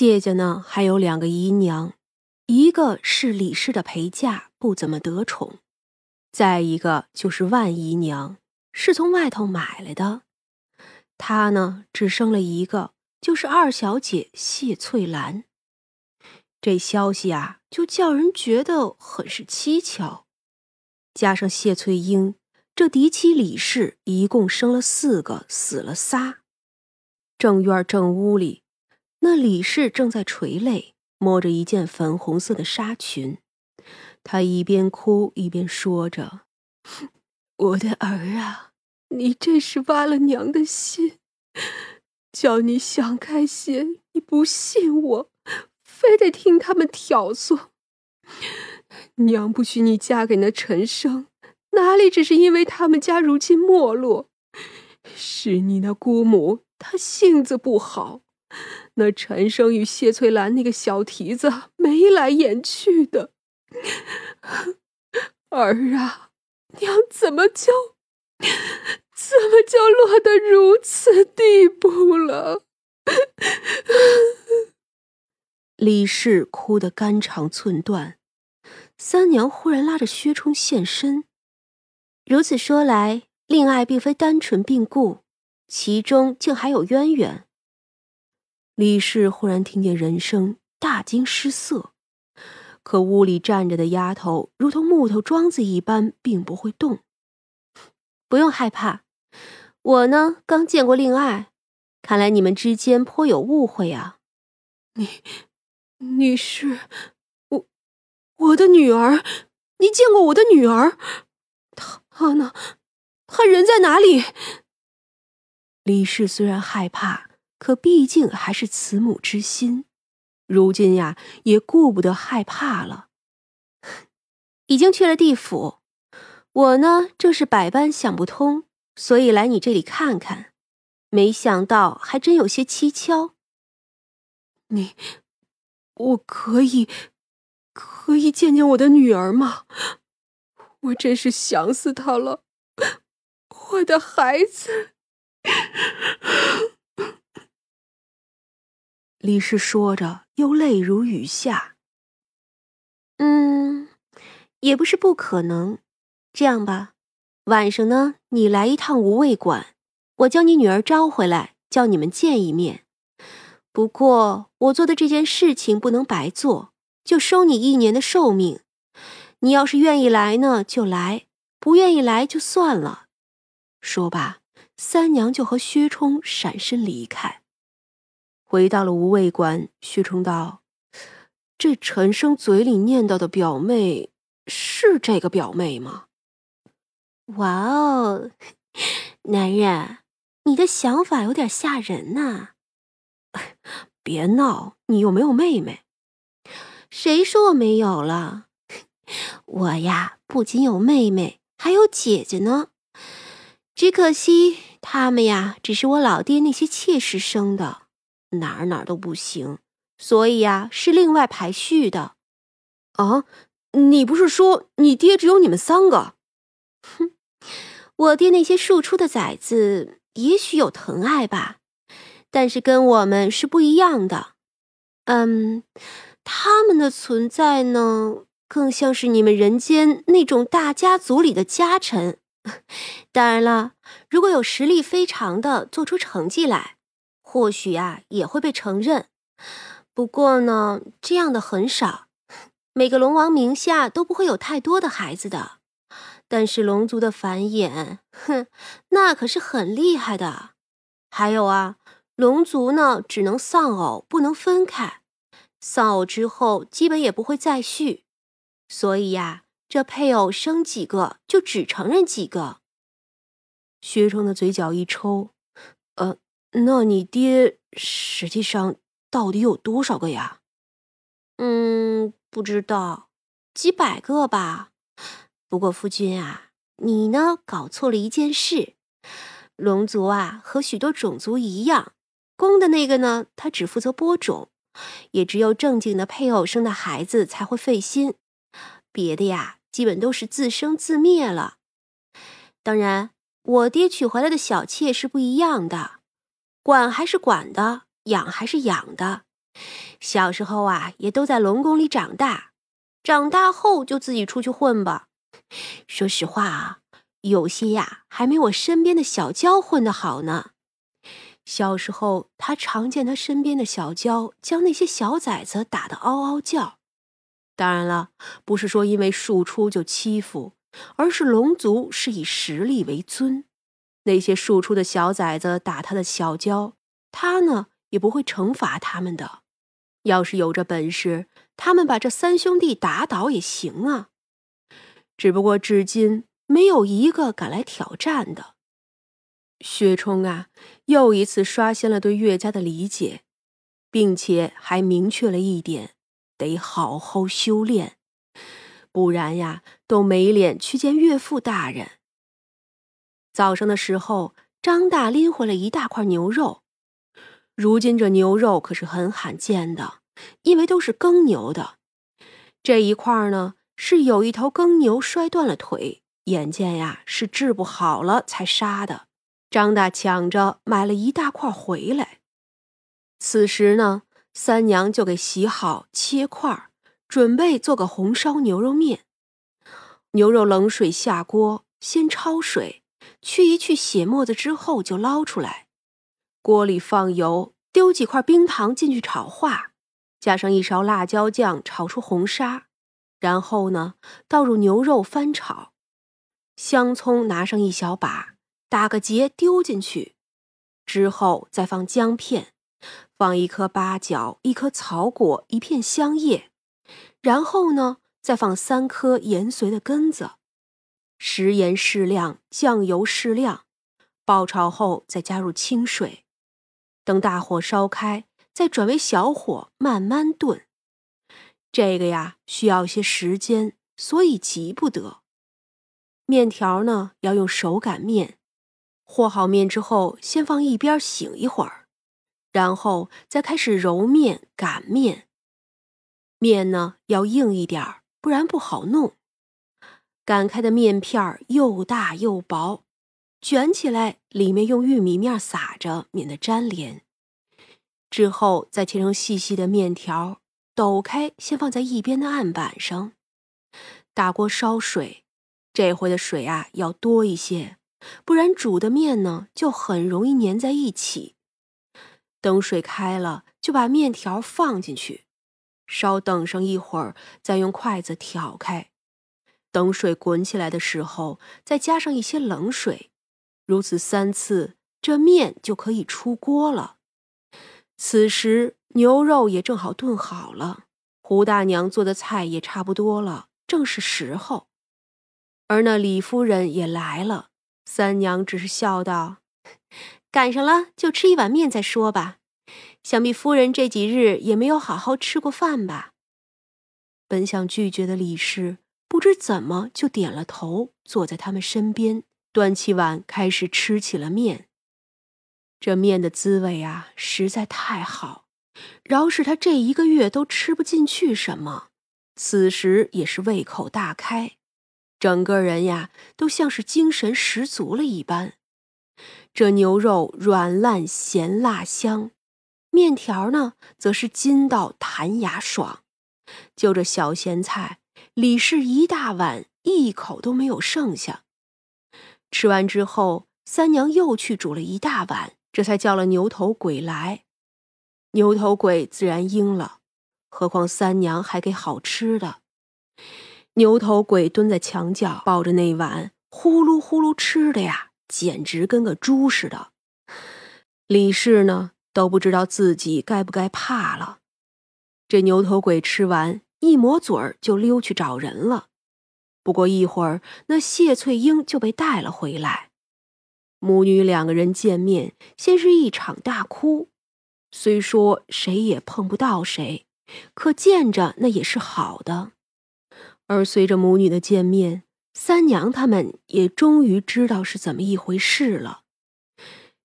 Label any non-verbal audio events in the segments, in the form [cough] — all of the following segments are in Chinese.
谢家呢还有两个姨娘，一个是李氏的陪嫁，不怎么得宠；再一个就是万姨娘，是从外头买来的。她呢只生了一个，就是二小姐谢翠兰。这消息啊，就叫人觉得很是蹊跷。加上谢翠英，这嫡妻李氏一共生了四个，死了仨。正院正屋里，那李氏正在垂泪，摸着一件粉红色的纱裙。她一边哭一边说着：“我的儿啊，你这是挖了娘的心，叫你想开些，你不信我。”非得听他们挑唆，娘不许你嫁给那陈生，哪里只是因为他们家如今没落，是你那姑母她性子不好，那陈生与谢翠兰那个小蹄子眉来眼去的。[laughs] 儿啊，娘怎么就怎么就落得如此地步了？[laughs] 李氏哭得肝肠寸断，三娘忽然拉着薛冲现身。如此说来，令爱并非单纯病故，其中竟还有渊源。李氏忽然听见人声，大惊失色。可屋里站着的丫头如同木头桩子一般，并不会动。不用害怕，我呢刚见过令爱，看来你们之间颇有误会啊。你。你是我，我的女儿。你见过我的女儿？她她呢？她人在哪里？李氏虽然害怕，可毕竟还是慈母之心。如今呀，也顾不得害怕了。[laughs] 已经去了地府。我呢，正是百般想不通，所以来你这里看看。没想到还真有些蹊跷。你。我可以，可以见见我的女儿吗？我真是想死她了，我的孩子。李氏说着，又泪如雨下。嗯，也不是不可能。这样吧，晚上呢，你来一趟无畏馆，我将你女儿招回来，叫你们见一面。不过，我做的这件事情不能白做，就收你一年的寿命。你要是愿意来呢，就来；不愿意来就算了。说罢，三娘就和薛冲闪身离开，回到了无畏馆。薛冲道：“这陈生嘴里念叨的表妹，是这个表妹吗？”哇哦，男人，你的想法有点吓人呐！别闹！你又没有妹妹。谁说我没有了？我呀，不仅有妹妹，还有姐姐呢。只可惜他们呀，只是我老爹那些妾室生的，哪儿哪儿都不行，所以呀，是另外排序的。啊，你不是说你爹只有你们三个？哼，我爹那些庶出的崽子，也许有疼爱吧。但是跟我们是不一样的，嗯，他们的存在呢，更像是你们人间那种大家族里的家臣。[laughs] 当然了，如果有实力非常的做出成绩来，或许啊也会被承认。不过呢，这样的很少，每个龙王名下都不会有太多的孩子的。但是龙族的繁衍，哼，那可是很厉害的。还有啊。龙族呢，只能丧偶，不能分开。丧偶之后，基本也不会再续。所以呀，这配偶生几个，就只承认几个。薛冲的嘴角一抽，呃，那你爹实际上到底有多少个呀？嗯，不知道，几百个吧。不过夫君啊，你呢搞错了一件事。龙族啊，和许多种族一样。公的那个呢，他只负责播种，也只有正经的配偶生的孩子才会费心，别的呀，基本都是自生自灭了。当然，我爹娶回来的小妾是不一样的，管还是管的，养还是养的，小时候啊，也都在龙宫里长大，长大后就自己出去混吧。说实话啊，有些呀，还没我身边的小娇混的好呢。小时候，他常见他身边的小娇将那些小崽子打得嗷嗷叫。当然了，不是说因为庶出就欺负，而是龙族是以实力为尊。那些庶出的小崽子打他的小娇，他呢也不会惩罚他们的。要是有这本事，他们把这三兄弟打倒也行啊。只不过至今没有一个敢来挑战的。薛冲啊，又一次刷新了对岳家的理解，并且还明确了一点：得好好修炼，不然呀，都没脸去见岳父大人。早上的时候，张大拎回来一大块牛肉。如今这牛肉可是很罕见的，因为都是耕牛的。这一块呢，是有一头耕牛摔断了腿，眼见呀是治不好了才杀的。张大抢着买了一大块回来，此时呢，三娘就给洗好切块，准备做个红烧牛肉面。牛肉冷水下锅，先焯水，去一去血沫子之后就捞出来。锅里放油，丢几块冰糖进去炒化，加上一勺辣椒酱炒出红沙，然后呢，倒入牛肉翻炒，香葱拿上一小把。打个结丢进去，之后再放姜片，放一颗八角，一颗草果，一片香叶，然后呢，再放三颗盐髓的根子，食盐适量，酱油适量，爆炒后再加入清水，等大火烧开，再转为小火慢慢炖。这个呀需要些时间，所以急不得。面条呢要用手擀面。和好面之后，先放一边醒一会儿，然后再开始揉面、擀面。面呢要硬一点儿，不然不好弄。擀开的面片又大又薄，卷起来里面用玉米面撒着，免得粘连。之后再切成细细的面条，抖开先放在一边的案板上。大锅烧水，这回的水啊要多一些。不然煮的面呢，就很容易粘在一起。等水开了，就把面条放进去，稍等上一会儿，再用筷子挑开。等水滚起来的时候，再加上一些冷水，如此三次，这面就可以出锅了。此时牛肉也正好炖好了，胡大娘做的菜也差不多了，正是时候。而那李夫人也来了。三娘只是笑道：“ [laughs] 赶上了，就吃一碗面再说吧。想必夫人这几日也没有好好吃过饭吧？”本想拒绝的李氏不知怎么就点了头，坐在他们身边，端起碗开始吃起了面。这面的滋味啊，实在太好，饶是他这一个月都吃不进去什么，此时也是胃口大开。整个人呀，都像是精神十足了一般。这牛肉软烂咸辣香，面条呢，则是筋道弹牙爽。就这小咸菜，李氏一大碗，一口都没有剩下。吃完之后，三娘又去煮了一大碗，这才叫了牛头鬼来。牛头鬼自然应了，何况三娘还给好吃的。牛头鬼蹲在墙角，抱着那碗，呼噜呼噜吃的呀，简直跟个猪似的。李氏呢，都不知道自己该不该怕了。这牛头鬼吃完，一抹嘴儿就溜去找人了。不过一会儿，那谢翠英就被带了回来。母女两个人见面，先是一场大哭。虽说谁也碰不到谁，可见着那也是好的。而随着母女的见面，三娘他们也终于知道是怎么一回事了。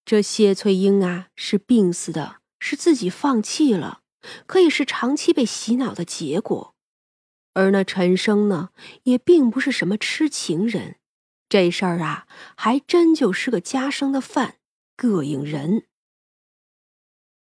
这谢翠英啊，是病死的，是自己放弃了，可以是长期被洗脑的结果。而那陈生呢，也并不是什么痴情人，这事儿啊，还真就是个家生的饭，膈应人。